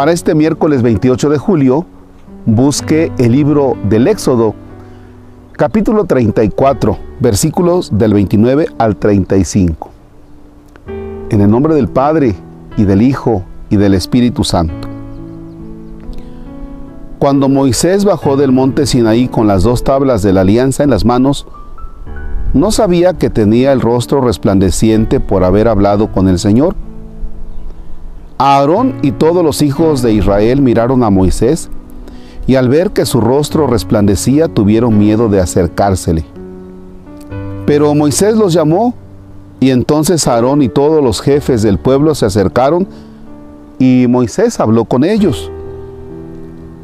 Para este miércoles 28 de julio, busque el libro del Éxodo, capítulo 34, versículos del 29 al 35. En el nombre del Padre, y del Hijo, y del Espíritu Santo. Cuando Moisés bajó del monte Sinaí con las dos tablas de la alianza en las manos, no sabía que tenía el rostro resplandeciente por haber hablado con el Señor. Aarón y todos los hijos de Israel miraron a Moisés y al ver que su rostro resplandecía tuvieron miedo de acercársele. Pero Moisés los llamó y entonces Aarón y todos los jefes del pueblo se acercaron y Moisés habló con ellos.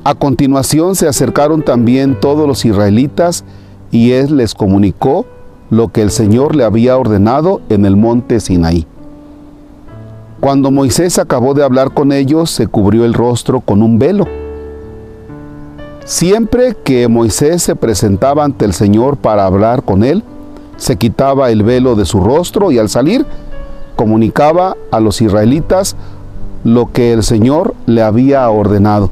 A continuación se acercaron también todos los israelitas y él les comunicó lo que el Señor le había ordenado en el monte Sinaí. Cuando Moisés acabó de hablar con ellos, se cubrió el rostro con un velo. Siempre que Moisés se presentaba ante el Señor para hablar con él, se quitaba el velo de su rostro y al salir comunicaba a los israelitas lo que el Señor le había ordenado.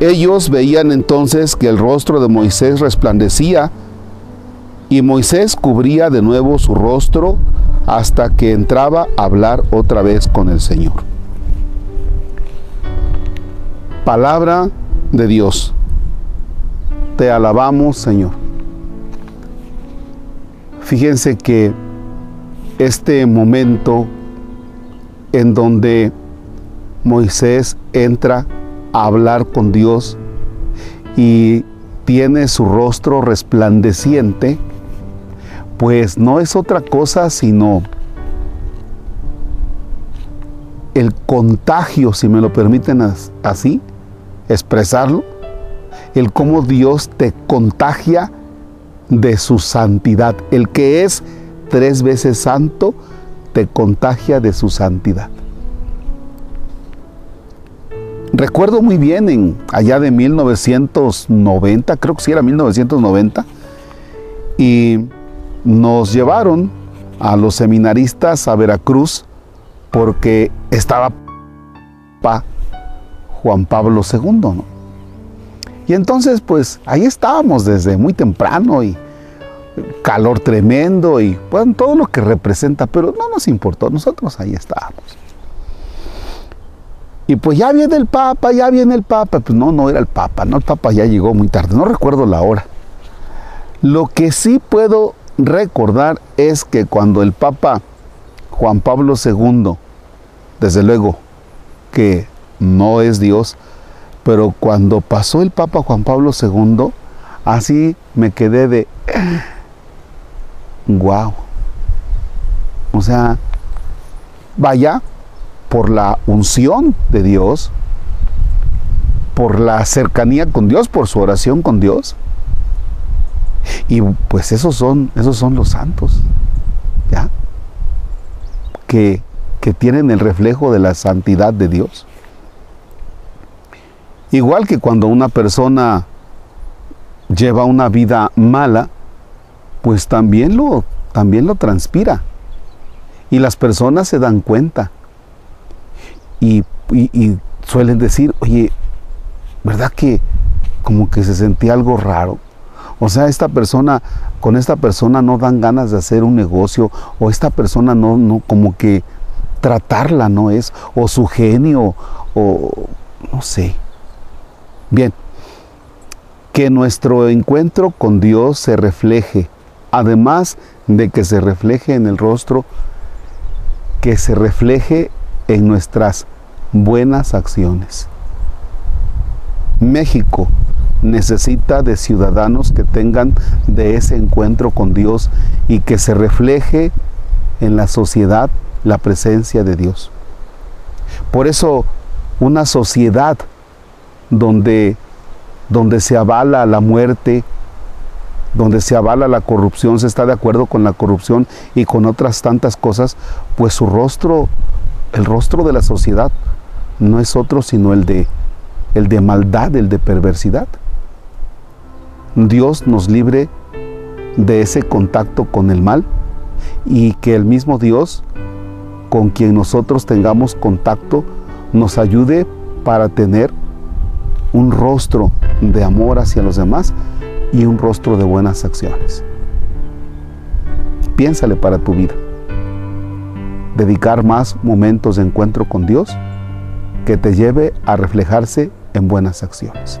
Ellos veían entonces que el rostro de Moisés resplandecía y Moisés cubría de nuevo su rostro hasta que entraba a hablar otra vez con el Señor. Palabra de Dios. Te alabamos, Señor. Fíjense que este momento en donde Moisés entra a hablar con Dios y tiene su rostro resplandeciente, pues no es otra cosa sino el contagio, si me lo permiten así, expresarlo, el cómo Dios te contagia de su santidad. El que es tres veces santo, te contagia de su santidad. Recuerdo muy bien en allá de 1990, creo que sí era 1990, y nos llevaron a los seminaristas a Veracruz porque estaba Juan Pablo II. Y entonces, pues ahí estábamos desde muy temprano y calor tremendo y pues, todo lo que representa, pero no nos importó, nosotros ahí estábamos. Y pues ya viene el Papa, ya viene el Papa. Pues no, no era el Papa, no, el Papa ya llegó muy tarde, no recuerdo la hora. Lo que sí puedo recordar es que cuando el Papa Juan Pablo II, desde luego que no es Dios, pero cuando pasó el Papa Juan Pablo II, así me quedé de, wow. O sea, vaya por la unción de Dios, por la cercanía con Dios, por su oración con Dios. Y pues esos son, esos son los santos, ¿ya? Que, que tienen el reflejo de la santidad de Dios. Igual que cuando una persona lleva una vida mala, pues también lo, también lo transpira. Y las personas se dan cuenta. Y, y suelen decir, oye, ¿verdad que como que se sentía algo raro? O sea, esta persona, con esta persona no dan ganas de hacer un negocio, o esta persona no, no, como que tratarla no es, o su genio, o no sé. Bien, que nuestro encuentro con Dios se refleje, además de que se refleje en el rostro, que se refleje en nuestras buenas acciones. México necesita de ciudadanos que tengan de ese encuentro con Dios y que se refleje en la sociedad la presencia de Dios. Por eso una sociedad donde, donde se avala la muerte, donde se avala la corrupción, se está de acuerdo con la corrupción y con otras tantas cosas, pues su rostro, el rostro de la sociedad no es otro sino el de, el de maldad, el de perversidad. Dios nos libre de ese contacto con el mal y que el mismo Dios con quien nosotros tengamos contacto nos ayude para tener un rostro de amor hacia los demás y un rostro de buenas acciones. Piénsale para tu vida. Dedicar más momentos de encuentro con Dios que te lleve a reflejarse en buenas acciones.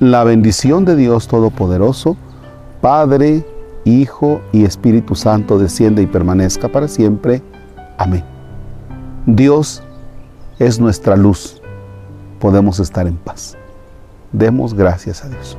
La bendición de Dios Todopoderoso, Padre, Hijo y Espíritu Santo desciende y permanezca para siempre. Amén. Dios es nuestra luz. Podemos estar en paz. Demos gracias a Dios.